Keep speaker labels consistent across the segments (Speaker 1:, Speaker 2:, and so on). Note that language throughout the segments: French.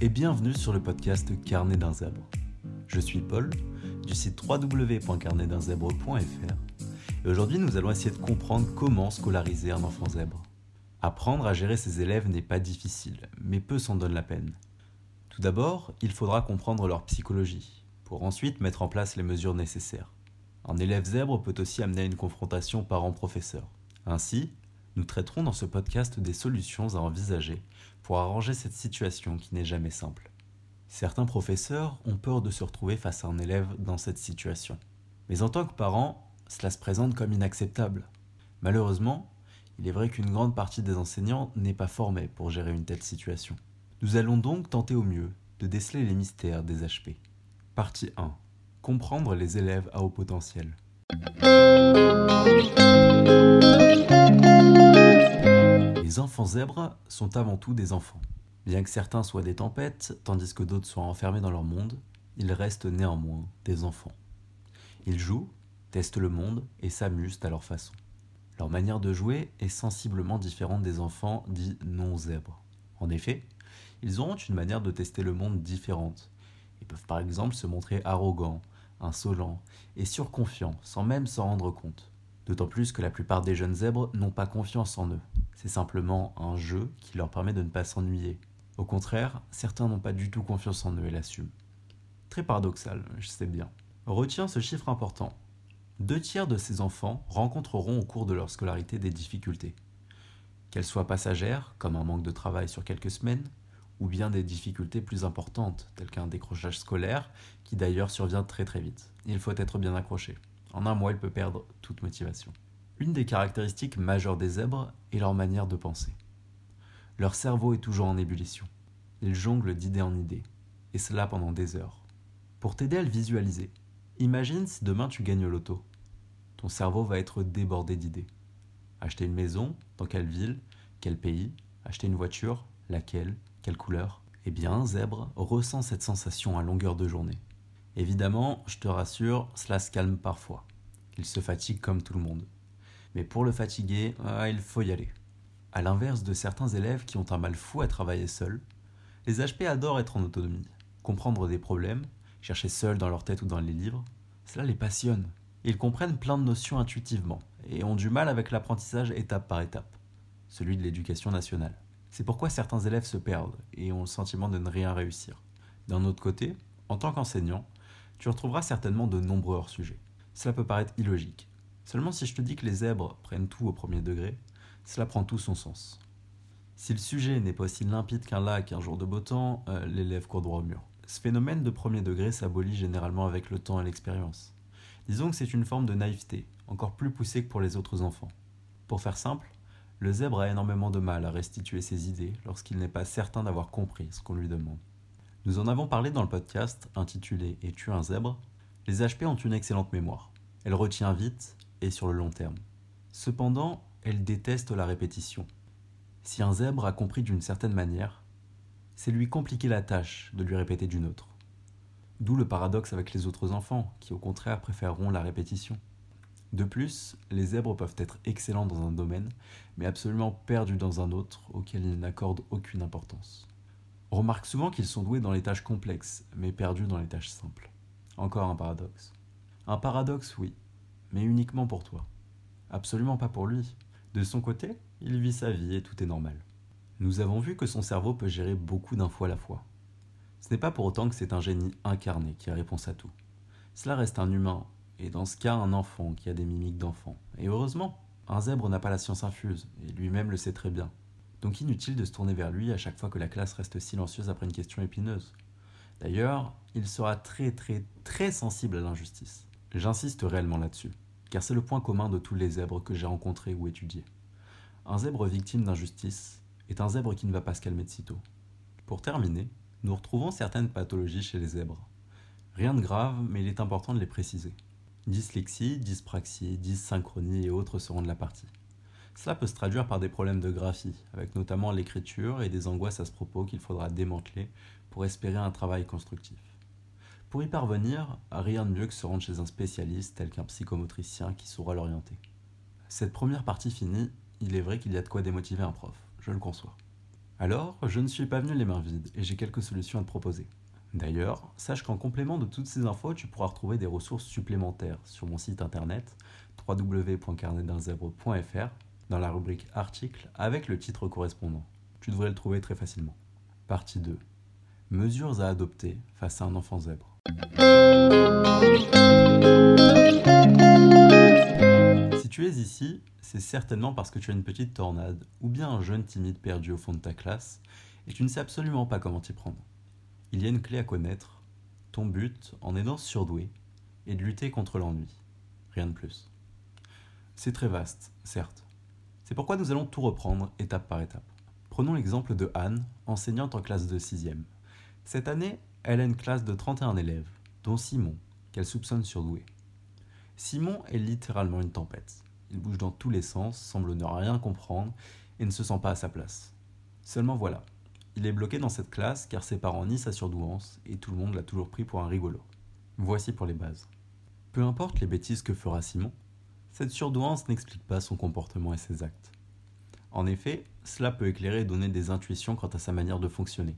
Speaker 1: et bienvenue sur le podcast Carnet d'un zèbre. Je suis Paul du site www.carnetdunzèbre.fr et aujourd'hui nous allons essayer de comprendre comment scolariser un enfant zèbre. Apprendre à gérer ses élèves n'est pas difficile, mais peu s'en donne la peine. Tout d'abord, il faudra comprendre leur psychologie, pour ensuite mettre en place les mesures nécessaires. Un élève zèbre peut aussi amener à une confrontation parent-professeur. Ainsi, nous traiterons dans ce podcast des solutions à envisager pour arranger cette situation qui n'est jamais simple. Certains professeurs ont peur de se retrouver face à un élève dans cette situation. Mais en tant que parent, cela se présente comme inacceptable. Malheureusement, il est vrai qu'une grande partie des enseignants n'est pas formée pour gérer une telle situation. Nous allons donc tenter au mieux de déceler les mystères des HP. Partie 1. Comprendre les élèves à haut potentiel. Les enfants zèbres sont avant tout des enfants. Bien que certains soient des tempêtes, tandis que d'autres soient enfermés dans leur monde, ils restent néanmoins des enfants. Ils jouent, testent le monde et s'amusent à leur façon. Leur manière de jouer est sensiblement différente des enfants dits non zèbres. En effet, ils auront une manière de tester le monde différente. Ils peuvent par exemple se montrer arrogants, insolents et surconfiants sans même s'en rendre compte. D'autant plus que la plupart des jeunes zèbres n'ont pas confiance en eux. C'est simplement un jeu qui leur permet de ne pas s'ennuyer. Au contraire, certains n'ont pas du tout confiance en eux et l'assument. Très paradoxal, je sais bien. Retiens ce chiffre important. Deux tiers de ces enfants rencontreront au cours de leur scolarité des difficultés. Qu'elles soient passagères, comme un manque de travail sur quelques semaines, ou bien des difficultés plus importantes, telles qu'un décrochage scolaire, qui d'ailleurs survient très très vite. Il faut être bien accroché. En un mois, il peut perdre toute motivation. Une des caractéristiques majeures des zèbres est leur manière de penser. Leur cerveau est toujours en ébullition. Ils jonglent d'idée en idée, et cela pendant des heures. Pour t'aider à le visualiser, imagine si demain tu gagnes l'auto. Ton cerveau va être débordé d'idées. Acheter une maison Dans quelle ville Quel pays Acheter une voiture Laquelle Quelle couleur Eh bien, un zèbre ressent cette sensation à longueur de journée. Évidemment, je te rassure, cela se calme parfois. Il se fatigue comme tout le monde. Mais pour le fatiguer, ah, il faut y aller. A l'inverse de certains élèves qui ont un mal fou à travailler seuls, les HP adorent être en autonomie, comprendre des problèmes, chercher seuls dans leur tête ou dans les livres. Cela les passionne. Ils comprennent plein de notions intuitivement et ont du mal avec l'apprentissage étape par étape, celui de l'éducation nationale. C'est pourquoi certains élèves se perdent et ont le sentiment de ne rien réussir. D'un autre côté, en tant qu'enseignant, tu retrouveras certainement de nombreux hors-sujets. Cela peut paraître illogique. Seulement si je te dis que les zèbres prennent tout au premier degré, cela prend tout son sens. Si le sujet n'est pas aussi limpide qu'un lac un jour de beau temps, euh, l'élève court droit au mur. Ce phénomène de premier degré s'abolit généralement avec le temps et l'expérience. Disons que c'est une forme de naïveté, encore plus poussée que pour les autres enfants. Pour faire simple, le zèbre a énormément de mal à restituer ses idées lorsqu'il n'est pas certain d'avoir compris ce qu'on lui demande. Nous en avons parlé dans le podcast intitulé Es-tu un zèbre? Les HP ont une excellente mémoire. Elle retient vite sur le long terme. Cependant, elle déteste la répétition. Si un zèbre a compris d'une certaine manière, c'est lui compliquer la tâche de lui répéter d'une autre. D'où le paradoxe avec les autres enfants, qui au contraire préféreront la répétition. De plus, les zèbres peuvent être excellents dans un domaine, mais absolument perdus dans un autre auquel ils n'accordent aucune importance. On remarque souvent qu'ils sont doués dans les tâches complexes, mais perdus dans les tâches simples. Encore un paradoxe. Un paradoxe, oui, mais uniquement pour toi. Absolument pas pour lui. De son côté, il vit sa vie et tout est normal. Nous avons vu que son cerveau peut gérer beaucoup d'infos à la fois. Ce n'est pas pour autant que c'est un génie incarné qui a réponse à tout. Cela reste un humain, et dans ce cas un enfant qui a des mimiques d'enfant. Et heureusement, un zèbre n'a pas la science infuse, et lui-même le sait très bien donc inutile de se tourner vers lui à chaque fois que la classe reste silencieuse après une question épineuse. D'ailleurs, il sera très très très sensible à l'injustice. J'insiste réellement là-dessus, car c'est le point commun de tous les zèbres que j'ai rencontrés ou étudiés. Un zèbre victime d'injustice est un zèbre qui ne va pas se calmer de sitôt. Pour terminer, nous retrouvons certaines pathologies chez les zèbres. Rien de grave, mais il est important de les préciser. Dyslexie, dyspraxie, dysynchronie et autres seront de la partie. Cela peut se traduire par des problèmes de graphie, avec notamment l'écriture et des angoisses à ce propos qu'il faudra démanteler pour espérer un travail constructif. Pour y parvenir, rien de mieux que se rendre chez un spécialiste tel qu'un psychomotricien qui saura l'orienter. Cette première partie finie, il est vrai qu'il y a de quoi démotiver un prof, je le conçois. Alors, je ne suis pas venu les mains vides et j'ai quelques solutions à te proposer. D'ailleurs, sache qu'en complément de toutes ces infos, tu pourras retrouver des ressources supplémentaires sur mon site internet www.carnetdunzèbre.fr dans la rubrique articles avec le titre correspondant. Tu devrais le trouver très facilement. Partie 2. Mesures à adopter face à un enfant zèbre. Si tu es ici, c'est certainement parce que tu as une petite tornade ou bien un jeune timide perdu au fond de ta classe et tu ne sais absolument pas comment t'y prendre. Il y a une clé à connaître. Ton but, en aidant surdoué, est de lutter contre l'ennui. Rien de plus. C'est très vaste, certes. C'est pourquoi nous allons tout reprendre étape par étape. Prenons l'exemple de Anne, enseignante en classe de 6e. Cette année, elle a une classe de 31 élèves, dont Simon, qu'elle soupçonne surdoué. Simon est littéralement une tempête. Il bouge dans tous les sens, semble ne rien comprendre et ne se sent pas à sa place. Seulement voilà, il est bloqué dans cette classe car ses parents nient sa surdouance et tout le monde l'a toujours pris pour un rigolo. Voici pour les bases. Peu importe les bêtises que fera Simon, cette surdouance n'explique pas son comportement et ses actes. En effet, cela peut éclairer et donner des intuitions quant à sa manière de fonctionner.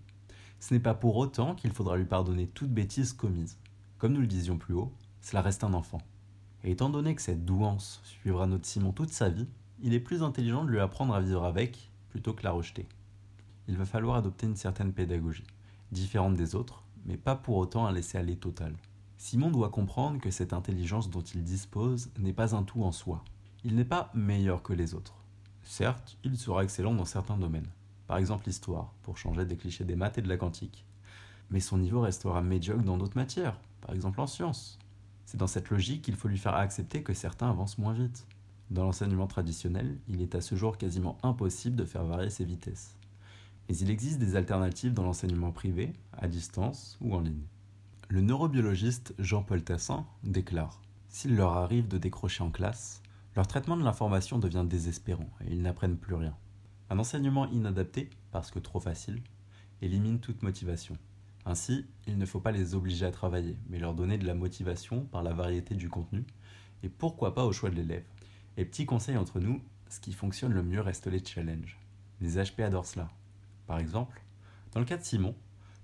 Speaker 1: Ce n'est pas pour autant qu'il faudra lui pardonner toute bêtise commise. Comme nous le disions plus haut, cela reste un enfant. Et étant donné que cette douance suivra notre Simon toute sa vie, il est plus intelligent de lui apprendre à vivre avec plutôt que la rejeter il va falloir adopter une certaine pédagogie, différente des autres, mais pas pour autant un laisser-aller total. Simon doit comprendre que cette intelligence dont il dispose n'est pas un tout en soi. Il n'est pas meilleur que les autres. Certes, il sera excellent dans certains domaines, par exemple l'histoire, pour changer des clichés des maths et de la quantique. Mais son niveau restera médiocre dans d'autres matières, par exemple en sciences. C'est dans cette logique qu'il faut lui faire accepter que certains avancent moins vite. Dans l'enseignement traditionnel, il est à ce jour quasiment impossible de faire varier ses vitesses mais il existe des alternatives dans l'enseignement privé, à distance ou en ligne. Le neurobiologiste Jean-Paul Tassin déclare S'il leur arrive de décrocher en classe, leur traitement de l'information devient désespérant et ils n'apprennent plus rien. Un enseignement inadapté, parce que trop facile, élimine toute motivation. Ainsi, il ne faut pas les obliger à travailler, mais leur donner de la motivation par la variété du contenu, et pourquoi pas au choix de l'élève. Et petit conseil entre nous, ce qui fonctionne le mieux reste les challenges. Les HP adorent cela. Par exemple, dans le cas de Simon,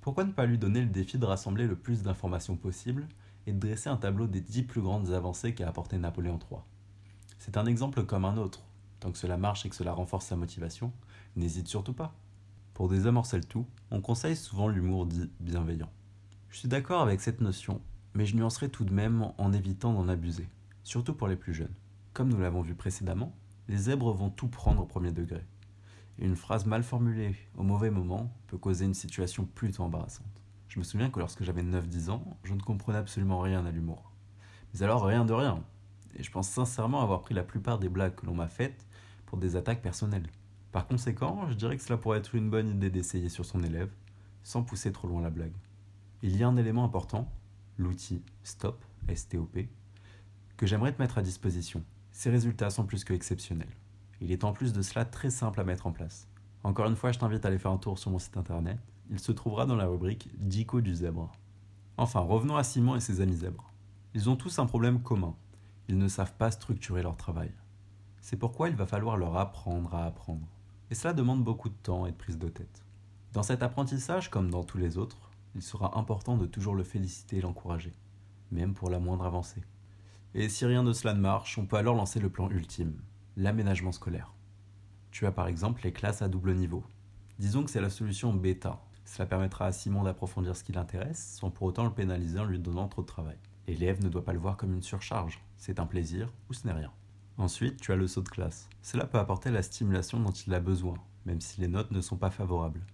Speaker 1: pourquoi ne pas lui donner le défi de rassembler le plus d'informations possible et de dresser un tableau des dix plus grandes avancées qu'a apporté Napoléon III C'est un exemple comme un autre. Tant que cela marche et que cela renforce sa motivation, n'hésite surtout pas. Pour désamorcer le tout, on conseille souvent l'humour dit bienveillant. Je suis d'accord avec cette notion, mais je nuancerai tout de même en évitant d'en abuser, surtout pour les plus jeunes. Comme nous l'avons vu précédemment, les zèbres vont tout prendre au premier degré une phrase mal formulée au mauvais moment peut causer une situation plutôt embarrassante. Je me souviens que lorsque j'avais 9-10 ans, je ne comprenais absolument rien à l'humour. Mais alors rien de rien. Et je pense sincèrement avoir pris la plupart des blagues que l'on m'a faites pour des attaques personnelles. Par conséquent, je dirais que cela pourrait être une bonne idée d'essayer sur son élève, sans pousser trop loin la blague. Il y a un élément important, l'outil STOP, S-T-O-P, que j'aimerais te mettre à disposition. Ces résultats sont plus que exceptionnels. Il est en plus de cela très simple à mettre en place. Encore une fois, je t'invite à aller faire un tour sur mon site internet. Il se trouvera dans la rubrique Dico du zèbre. Enfin, revenons à Simon et ses amis zèbres. Ils ont tous un problème commun. Ils ne savent pas structurer leur travail. C'est pourquoi il va falloir leur apprendre à apprendre. Et cela demande beaucoup de temps et de prise de tête. Dans cet apprentissage, comme dans tous les autres, il sera important de toujours le féliciter et l'encourager, même pour la moindre avancée. Et si rien de cela ne marche, on peut alors lancer le plan ultime, l'aménagement scolaire. Tu as par exemple les classes à double niveau. Disons que c'est la solution bêta. Cela permettra à Simon d'approfondir ce qui l'intéresse sans pour autant le pénaliser en lui donnant trop de travail. L'élève ne doit pas le voir comme une surcharge, c'est un plaisir ou ce n'est rien. Ensuite, tu as le saut de classe. Cela peut apporter la stimulation dont il a besoin, même si les notes ne sont pas favorables.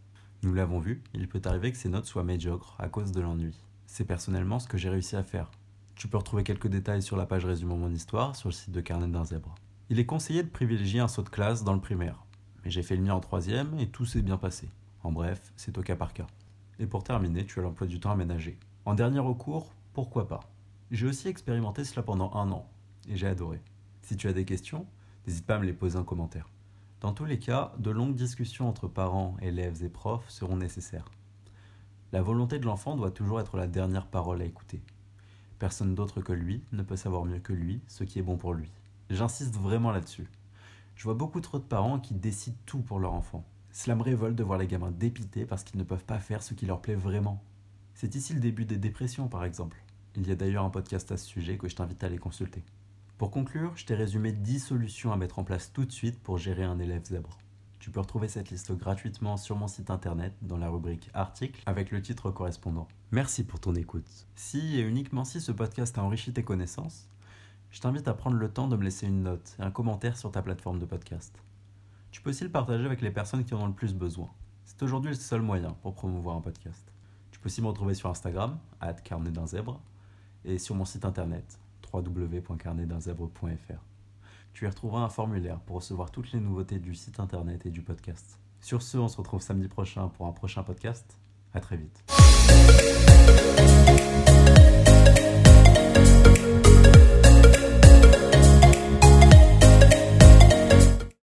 Speaker 1: Nous l'avons vu, il peut arriver que ces notes soient médiocres à cause de l'ennui. C'est personnellement ce que j'ai réussi à faire. Tu peux retrouver quelques détails sur la page résumant mon histoire sur le site de Carnet d'un zèbre. Il est conseillé de privilégier un saut de classe dans le primaire. Mais j'ai fait le mien en troisième et tout s'est bien passé. En bref, c'est au cas par cas. Et pour terminer, tu as l'emploi du temps aménagé. En dernier recours, pourquoi pas? J'ai aussi expérimenté cela pendant un an et j'ai adoré. Si tu as des questions, n'hésite pas à me les poser en commentaire. Dans tous les cas, de longues discussions entre parents, élèves et profs seront nécessaires. La volonté de l'enfant doit toujours être la dernière parole à écouter. Personne d'autre que lui ne peut savoir mieux que lui ce qui est bon pour lui. J'insiste vraiment là-dessus. Je vois beaucoup trop de parents qui décident tout pour leur enfant. Cela me révolte de voir les gamins dépités parce qu'ils ne peuvent pas faire ce qui leur plaît vraiment. C'est ici le début des dépressions, par exemple. Il y a d'ailleurs un podcast à ce sujet que je t'invite à aller consulter. Pour conclure, je t'ai résumé 10 solutions à mettre en place tout de suite pour gérer un élève zèbre. Tu peux retrouver cette liste gratuitement sur mon site internet dans la rubrique articles avec le titre correspondant. Merci pour ton écoute. Si et uniquement si ce podcast a enrichi tes connaissances, je t'invite à prendre le temps de me laisser une note et un commentaire sur ta plateforme de podcast. Tu peux aussi le partager avec les personnes qui en ont le plus besoin. C'est aujourd'hui le seul moyen pour promouvoir un podcast. Tu peux aussi me retrouver sur Instagram, carnet d'un zèbre, et sur mon site internet, www.carnetdunzèbre.fr. Tu y retrouveras un formulaire pour recevoir toutes les nouveautés du site internet et du podcast. Sur ce, on se retrouve samedi prochain pour un prochain podcast. À très vite.